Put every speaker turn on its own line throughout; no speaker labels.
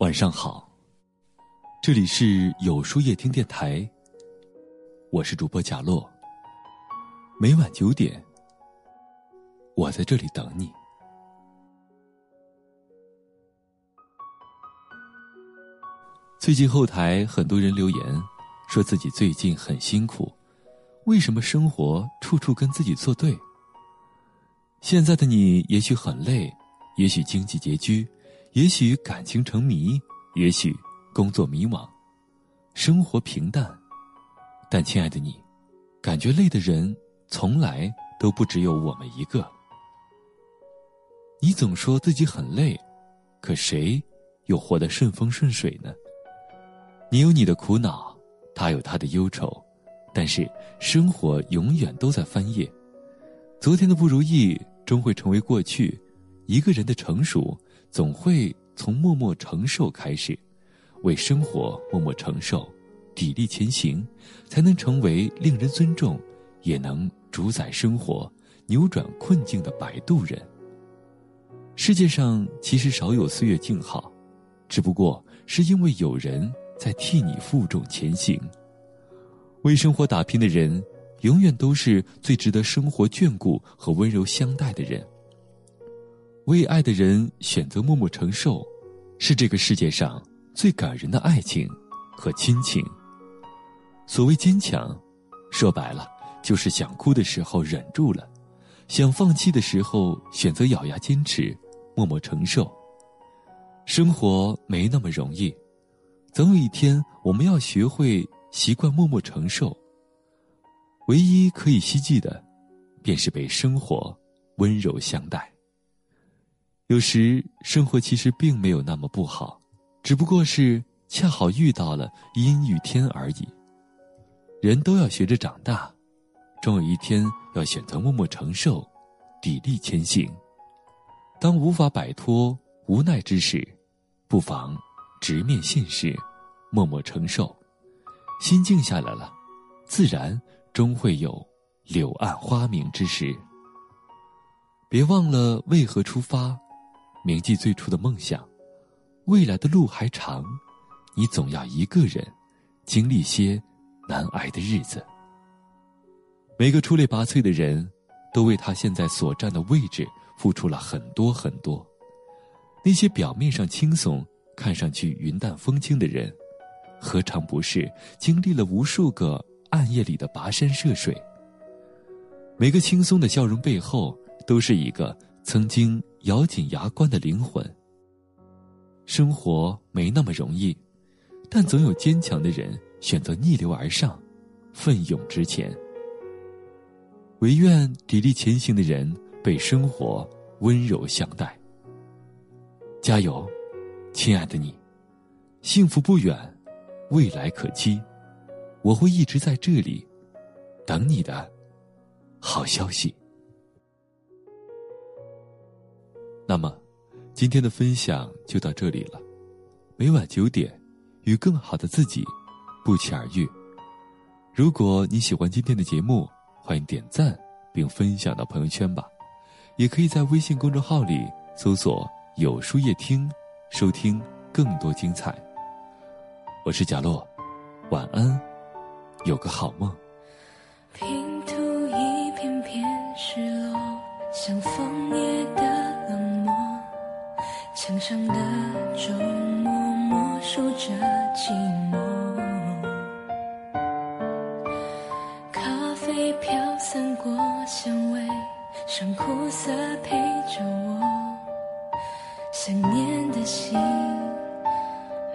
晚上好，这里是有书夜听电台，我是主播贾洛。每晚九点，我在这里等你。最近后台很多人留言，说自己最近很辛苦，为什么生活处处跟自己作对？现在的你也许很累，也许经济拮据。也许感情成谜，也许工作迷茫，生活平淡，但亲爱的你，感觉累的人从来都不只有我们一个。你总说自己很累，可谁又活得顺风顺水呢？你有你的苦恼，他有他的忧愁，但是生活永远都在翻页，昨天的不如意终会成为过去，一个人的成熟。总会从默默承受开始，为生活默默承受，砥砺前行，才能成为令人尊重，也能主宰生活、扭转困境的摆渡人。世界上其实少有岁月静好，只不过是因为有人在替你负重前行。为生活打拼的人，永远都是最值得生活眷顾和温柔相待的人。为爱的人选择默默承受，是这个世界上最感人的爱情和亲情。所谓坚强，说白了就是想哭的时候忍住了，想放弃的时候选择咬牙坚持，默默承受。生活没那么容易，总有一天我们要学会习惯默默承受。唯一可以希冀的，便是被生活温柔相待。有时生活其实并没有那么不好，只不过是恰好遇到了阴雨天而已。人都要学着长大，终有一天要选择默默承受，砥砺前行。当无法摆脱无奈之时，不妨直面现实，默默承受。心静下来了，自然终会有柳暗花明之时。别忘了为何出发。铭记最初的梦想，未来的路还长，你总要一个人经历些难挨的日子。每个出类拔萃的人，都为他现在所站的位置付出了很多很多。那些表面上轻松、看上去云淡风轻的人，何尝不是经历了无数个暗夜里的跋山涉水？每个轻松的笑容背后，都是一个曾经。咬紧牙关的灵魂。生活没那么容易，但总有坚强的人选择逆流而上，奋勇直前。唯愿砥砺前行的人被生活温柔相待。加油，亲爱的你，幸福不远，未来可期。我会一直在这里，等你的好消息。那么，今天的分享就到这里了。每晚九点，与更好的自己不期而遇。如果你喜欢今天的节目，欢迎点赞并分享到朋友圈吧。也可以在微信公众号里搜索“有书夜听”，收听更多精彩。我是贾洛，晚安，有个好梦。
墙上的钟默默数着寂寞，咖啡飘散过香味，剩苦涩陪着我。想念的心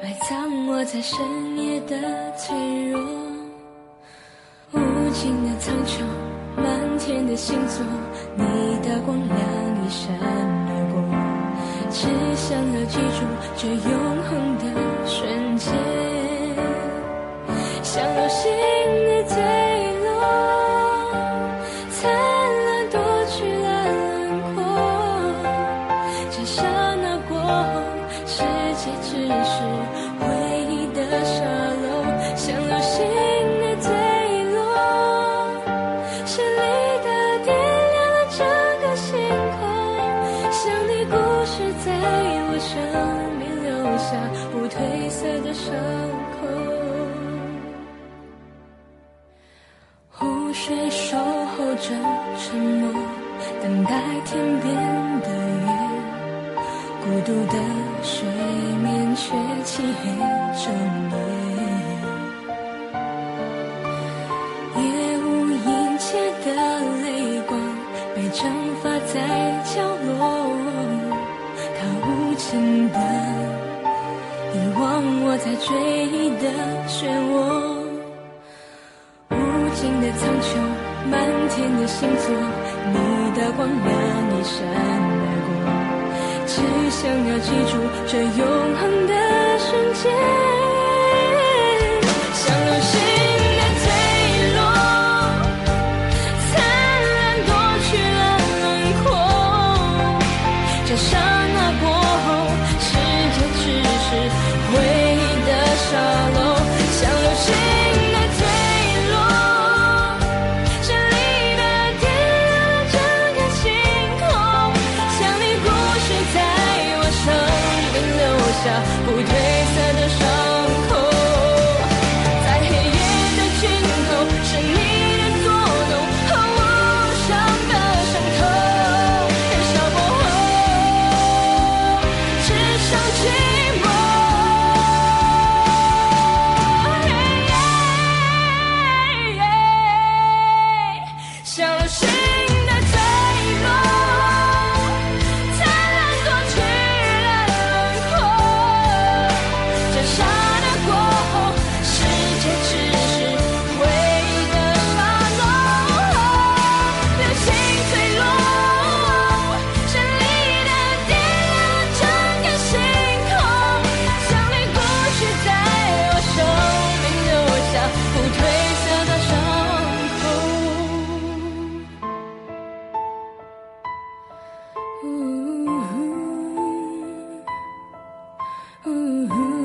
埋葬我在深夜的脆弱，无尽的苍穹，满天的星座，你的光亮一闪。只想要记住这永恒的瞬间，像流星下不褪色的伤口。湖水守候着沉默，等待天边的月。孤独的水面却漆黑整夜，夜无垠切的泪光被蒸发在角落，它无情的遗忘我在追忆的漩涡，无尽的苍穹，满天的星座，你的光亮一闪而过。只想要记住这永恒的瞬间，像流 Mm-hmm.